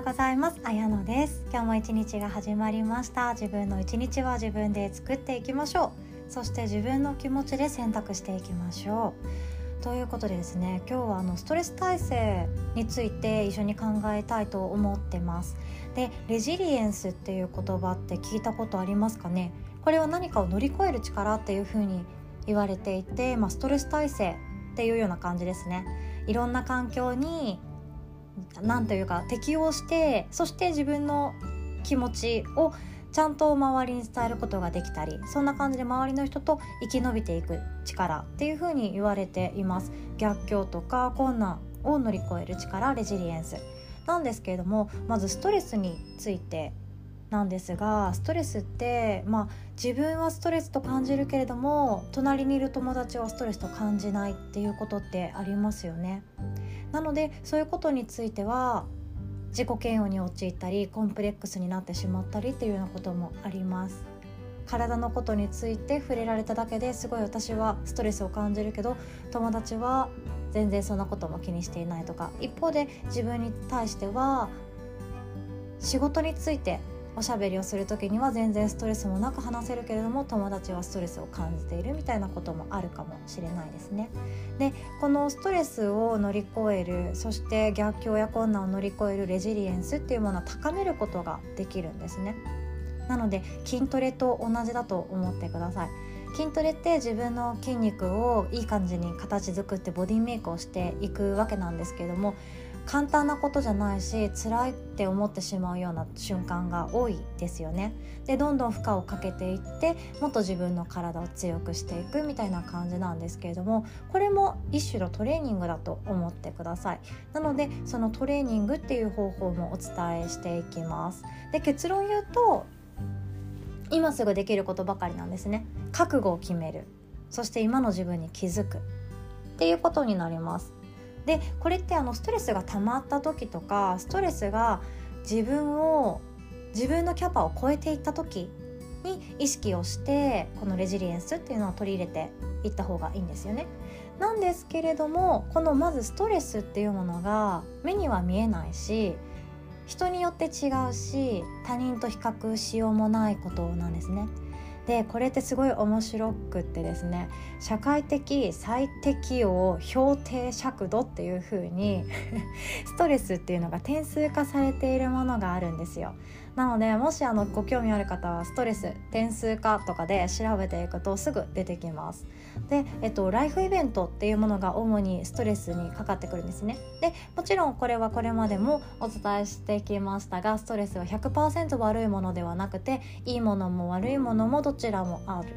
ようございます。あやのです。今日も一日が始まりました。自分の一日は自分で作っていきましょう。そして自分の気持ちで選択していきましょう。ということでですね今日はあのストレス耐性について一緒に考えたいと思ってます。でレジリエンスっていう言葉って聞いたことありますかね？これは何かを乗り越える力っていう風に言われていて、まあ、ストレス耐性っていうような感じですね。いろんな環境に何というか適応してそして自分の気持ちをちゃんと周りに伝えることができたりそんな感じで周りの人と生き延びていく力っていうふうに言われています。逆境とか困難を乗り越える力レジリエンス。なんですけれどもまずストレスについてなんですがストレスってまあ自分はストレスと感じるけれども隣にいる友達はストレスと感じないっていうことってありますよね。なのでそういうことについては自己嫌悪に陥ったりコンプレックスになってしまったりっていうようなこともあります。体のことについて触れられただけですごい私はストレスを感じるけど友達は全然そんなことも気にしていないとか一方で自分に対しては仕事についておしゃべりをする時には全然ストレスもなく話せるけれども友達はストレスを感じているみたいなこともあるかもしれないですね。でこのストレスを乗り越えるそして逆境や困難を乗り越えるレジリエンスっていうものを高めることができるんですね。なので筋トレと同じだと思ってください。筋トレって自分の筋肉をいい感じに形作ってボディメイクをしていくわけなんですけれども簡単なことじゃないし辛いって思ってしまうような瞬間が多いですよね。でどんどん負荷をかけていってもっと自分の体を強くしていくみたいな感じなんですけれどもこれも一種のトレーニングだと思ってください。なのでそのトレーニングっていう方法もお伝えしていきます。で結論言うと今すぐできることばかりなんですね。覚悟を決めるそして今の自分に気づくっていうことになります。でこれってあのストレスが溜まった時とかストレスが自分を自分のキャパを超えていった時に意識をしてこのレジリエンスっていうのを取り入れていった方がいいんですよね。なんですけれどもこのまずストレスっていうものが目には見えないし人によって違うし他人と比較しようもないことなんですね。でこれってすごい面白くってですね社会的最適応評定尺度っていう風に ストレスっていうのが点数化されているものがあるんですよ。なのでもしあのご興味ある方はストレス点数化とかで調べていくとすぐ出てきます。で、えっと、ライフイベントっていうものが主にストレスにかかってくるんですね。でもちろんこれはこれまでもお伝えしてきましたがストレスは100%悪いものではなくていいものも悪いものもどちらもある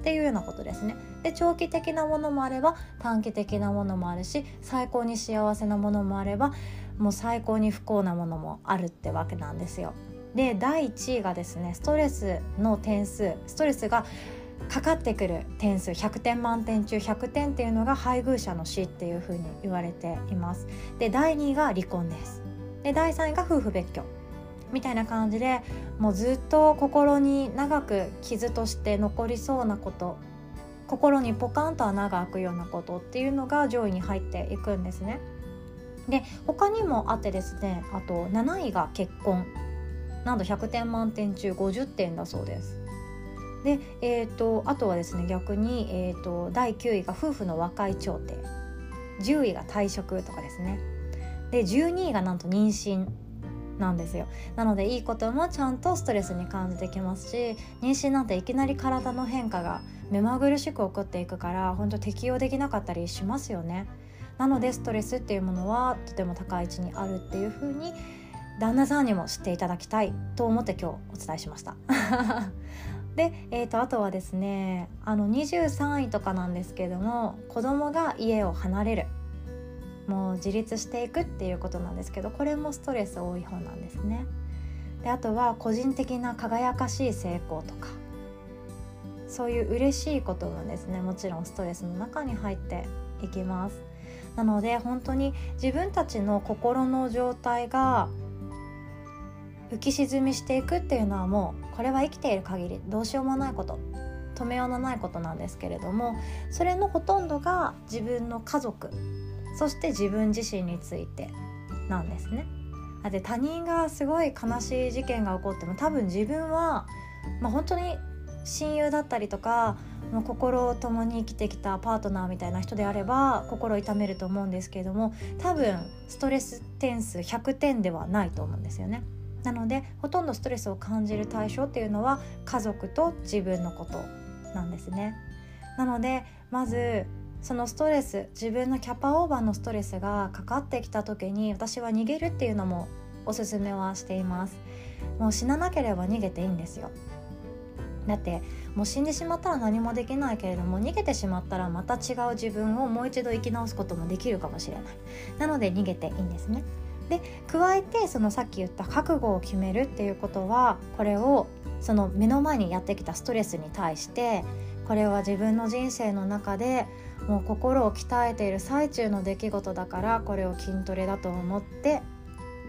っていうようなことですね。で長期的なものもあれば短期的なものもあるし最高に幸せなものもあればもう最高に不幸なものもあるってわけなんですよ。で第1位がですねストレスの点数。ストレスがかかってくる点数。100点満点中100点っていうのが配偶者の死っていうふうに言われています。で第2位が離婚です。で第3位が夫婦別居。みたいな感じでもうずっと心に長く傷として残りそうなこと心にポカンと穴が開くようなことっていうのが上位に入っていくんですね。で他にもあってですねあと7位が結婚なんと100点満点中50点だそうです。で、えーと、あとはですね逆に、えーと、第9位が夫婦の和解調停10位が退職とかですねで12位がなんと妊娠なんですよ。なのでいいこともちゃんとストレスに感じてきますし妊娠なんていきなり体の変化が目まぐるしく起こっていくから本当適応できなかったりしますよね。なのでストレスっていうものはとても高い位置にあるっていう風に旦那さんにも知っていただきたいと思って今日お伝えしました。で、えーと、あとはですねあの23位とかなんですけども子供が家を離れる。もう自立していくっていうことなんですけどこれもストレス多い方なんですね。であとは個人的な輝かしい成功とかそういう嬉しいこともですねもちろんストレスの中に入っていきます。なので本当に自分たちの心の状態が浮き沈みしていくっていうのはもうこれは生きている限りどうしようもないこと止めようのないことなんですけれどもそれのほとんどが自分の家族そして自分自身についてなんですね。だって他人がすごい悲しい事件が起こっても多分自分は、まあ、本当に親友だったりとかもう心を共に生きてきたパートナーみたいな人であれば心痛めると思うんですけれども多分ストレス点数100点ではないと思うんですよね。なのでほとんどストレスを感じる対象っていうのは家族と自分のことなんですね。なのでまずそのストレス自分のキャパオーバーのストレスがかかってきた時に私は逃げるっていうのもおすすめはしています。もう死ななければ逃げていいんですよ。だってもう死んでしまったら何もできないけれども逃げてしまったらまた違う自分をもう一度生き直すこともできるかもしれない。なので逃げていいんですね。で加えてそのさっき言った覚悟を決めるっていうことはこれをその目の前にやってきたストレスに対してこれは自分の人生の中でもう心を鍛えている最中の出来事だからこれを筋トレだと思って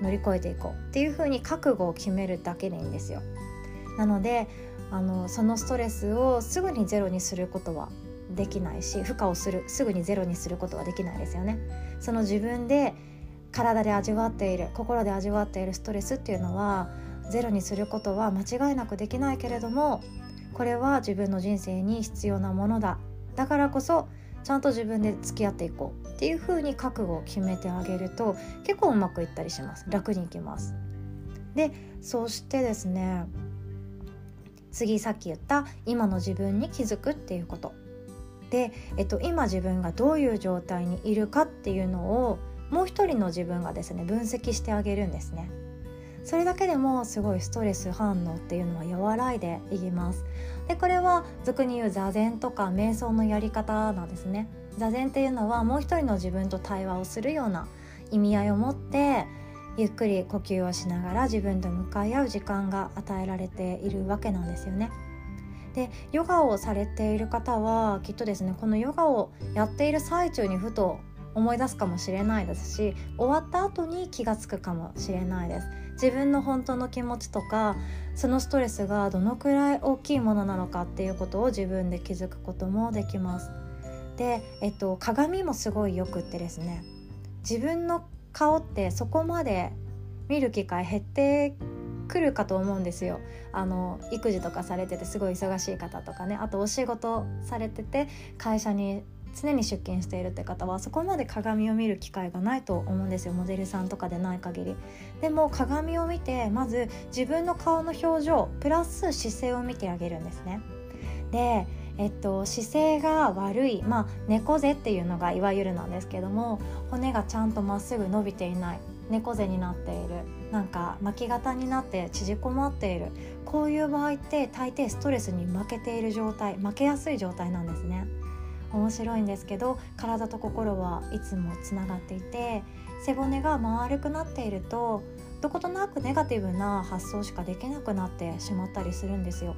乗り越えていこうっていうふうに覚悟を決めるだけでいいんですよ。なのであのそのストレスをすぐにゼロにすることはできないし負荷をするすぐにゼロにすることはできないですよね。その自分で体で味わっている心で味わっているストレスっていうのはゼロにすることは間違いなくできないけれどもこれは自分の人生に必要なものだだからこそちゃんと自分で付き合っていこうっていう風に覚悟を決めてあげると結構うまくいったりします。楽にいきます。でそしてですね次さっき言った今の自分に気づくっていうこと。で、えっと、今自分がどういう状態にいるかっていうのをもう一人の自分がですね分析してあげるんですね。それだけでもすごいストレス反応っていうのは和らいでいきますでこれは俗に言う座禅とか瞑想のやり方なんですね座禅っていうのはもう一人の自分と対話をするような意味合いを持ってゆっくり呼吸をしながら自分と向かい合う時間が与えられているわけなんですよね。でヨガをされている方はきっとですねこのヨガをやっている最中にふと思い出すかもしれないですし終わった後に気が付くかもしれないです。自分の本当の気持ちとかそのストレスがどのくらい大きいものなのかっていうことを自分で気づくこともできます。で、えっと、鏡もすごいよくってですね自分の顔ってそこまで見る機会減ってくるかと思うんですよ。あの育児とかされててすごい忙しい方とかねあとお仕事されてて会社に常に出勤しているって方はそこまで鏡を見る機会がないと思うんですよ。モデルさんとかでない限り。でも鏡を見てまず自分の顔の表情プラス姿勢を見てあげるんですね。でえっと、姿勢が悪い、まあ、猫背っていうのがいわゆるなんですけども骨がちゃんとまっすぐ伸びていない猫背になっているなんか巻き型になって縮こまっているこういう場合って大抵ストレスに負けている状態負けやすい状態なんですね。面白いんですけど体と心はいつもつながっていて背骨が丸くなっているとどことなくネガティブな発想しかできなくなってしまったりするんですよ。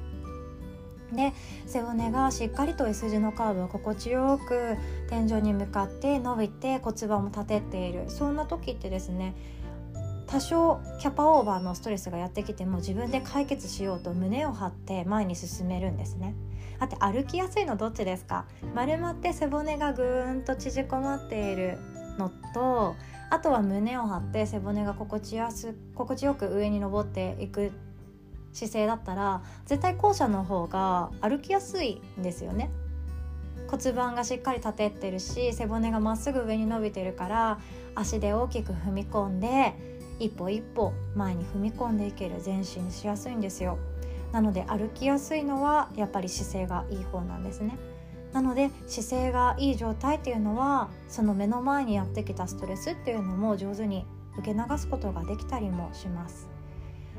で背骨がしっかりと S 字のカーブを心地よく天井に向かって伸びて骨盤も立てているそんな時ってですね多少キャパオーバーのストレスがやってきても自分で解決しようと胸を張って前に進めるんですね。あと歩きやすいのどっちですか？丸まって背骨がぐーんと縮こまっているのとあとは胸を張って背骨が心地やす心地よく上に登っていく姿勢だったら絶対後者の方が歩きやすいんですよね骨盤がしっかり立ててるし背骨がまっすぐ上に伸びてるから足で大きく踏み込んで一歩一歩前に踏み込んでいける前進しやすいんですよ。なので歩きやすいのはやっぱり姿勢がいい方なんですね。なので姿勢がいい状態っていうのはその目の前にやってきたストレスっていうのも上手に受け流すことができたりもします。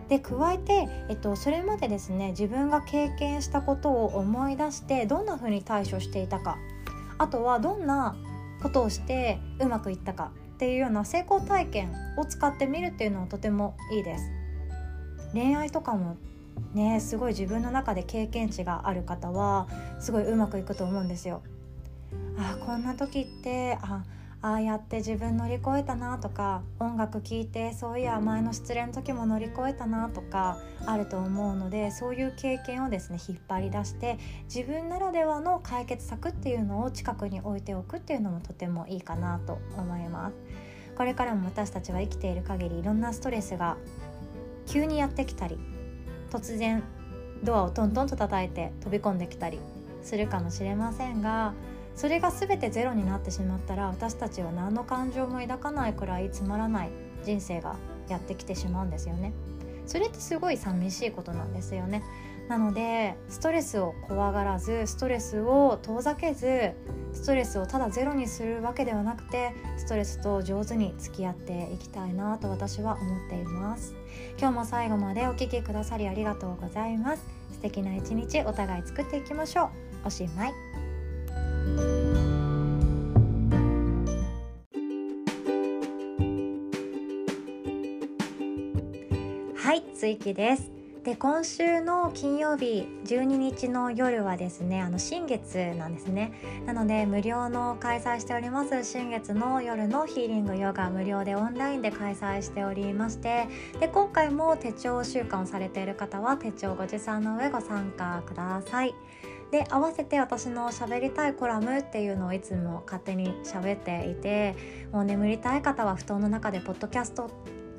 で加えて、えっと、それまでですね自分が経験したことを思い出してどんな風に対処していたか。あとはどんなことをしてうまくいったか。っていうような成功体験を使ってみるっていうのはとてもいいです。恋愛とかもねすごい自分の中で経験値がある方はすごいうまくいくと思うんですよ。あこんな時ってあああやって自分乗り越えたなとか音楽聴いてそういや前の失恋の時も乗り越えたなとかあると思うのでそういう経験をですね引っ張り出して自分ならではの解決策っていうのを近くに置いておくっていうのもとてもいいかなと思います。これからも私たちは生きている限りいろんなストレスが急にやってきたり突然ドアをトントンと叩いて飛び込んできたりするかもしれませんがそれが全てゼロになってしまったら私たちは何の感情も抱かないくらいつまらない人生がやってきてしまうんですよね。それってすごい寂しいことなんですよね。なのでストレスを怖がらずストレスを遠ざけずストレスをただゼロにするわけではなくてストレスと上手に付き合っていきたいなと私は思っています今日も最後までお聴きくださりありがとうございます素敵な一日お互い作っていきましょうおしまいはい追記です。で今週の金曜日12日の夜はですねあの新月なんですね。なので無料の開催しております。新月の夜のヒーリングヨガ無料でオンラインで開催しておりましてで今回も手帳習慣をされている方は手帳ご持参の上ご参加ください。で合わせて私の喋りたいコラムっていうのをいつも勝手に喋っていてもう眠りたい方は布団の中でポッドキャスト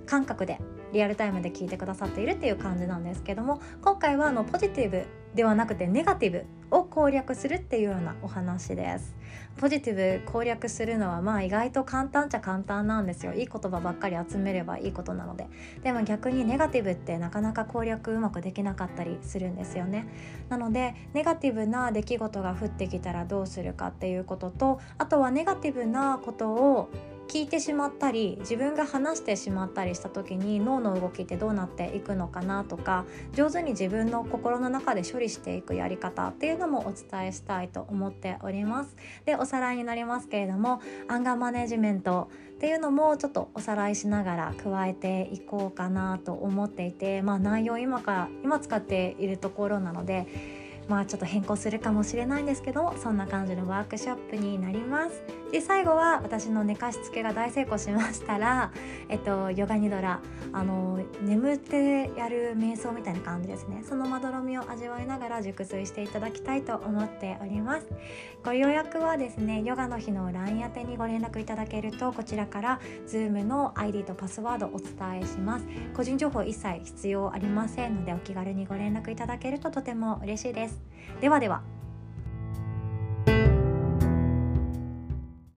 感覚でリアルタイムで聞いてくださっているっていう感じなんですけども今回はあのポジティブではなくてネガティブを攻略するっていうようなお話です。ポジティブ攻略するのはまあ意外と簡単っちゃ簡単なんですよ。いい言葉ばっかり集めればいいことなので。でも逆にネガティブってなかなか攻略うまくできなかったりするんですよね。なのでネガティブな出来事が降ってきたらどうするかっていうこととあとはネガティブなことを聞いてしまったり自分が話してしまったりした時に脳の動きってどうなっていくのかなとか上手に自分の心の中で処理していくやり方っていうのもお伝えしたいと思っております。でおさらいになりますけれどもアンガーマネジメントっていうのもちょっとおさらいしながら加えていこうかなと思っていてまあ内容今から今使っているところなのでまあちょっと変更するかもしれないんですけどそんな感じのワークショップになります。で最後は私の寝かしつけが大成功しましたら えっとヨガニドラあの眠ってやる瞑想みたいな感じですね。そのまどろみを味わいながら熟睡していただきたいと思っております。ご予約はですねヨガの日の LINE 宛てにご連絡いただけるとこちらから Zoom の ID とパスワードお伝えします。個人情報一切必要ありませんのでお気軽にご連絡いただけるととても嬉しいです。ではでは。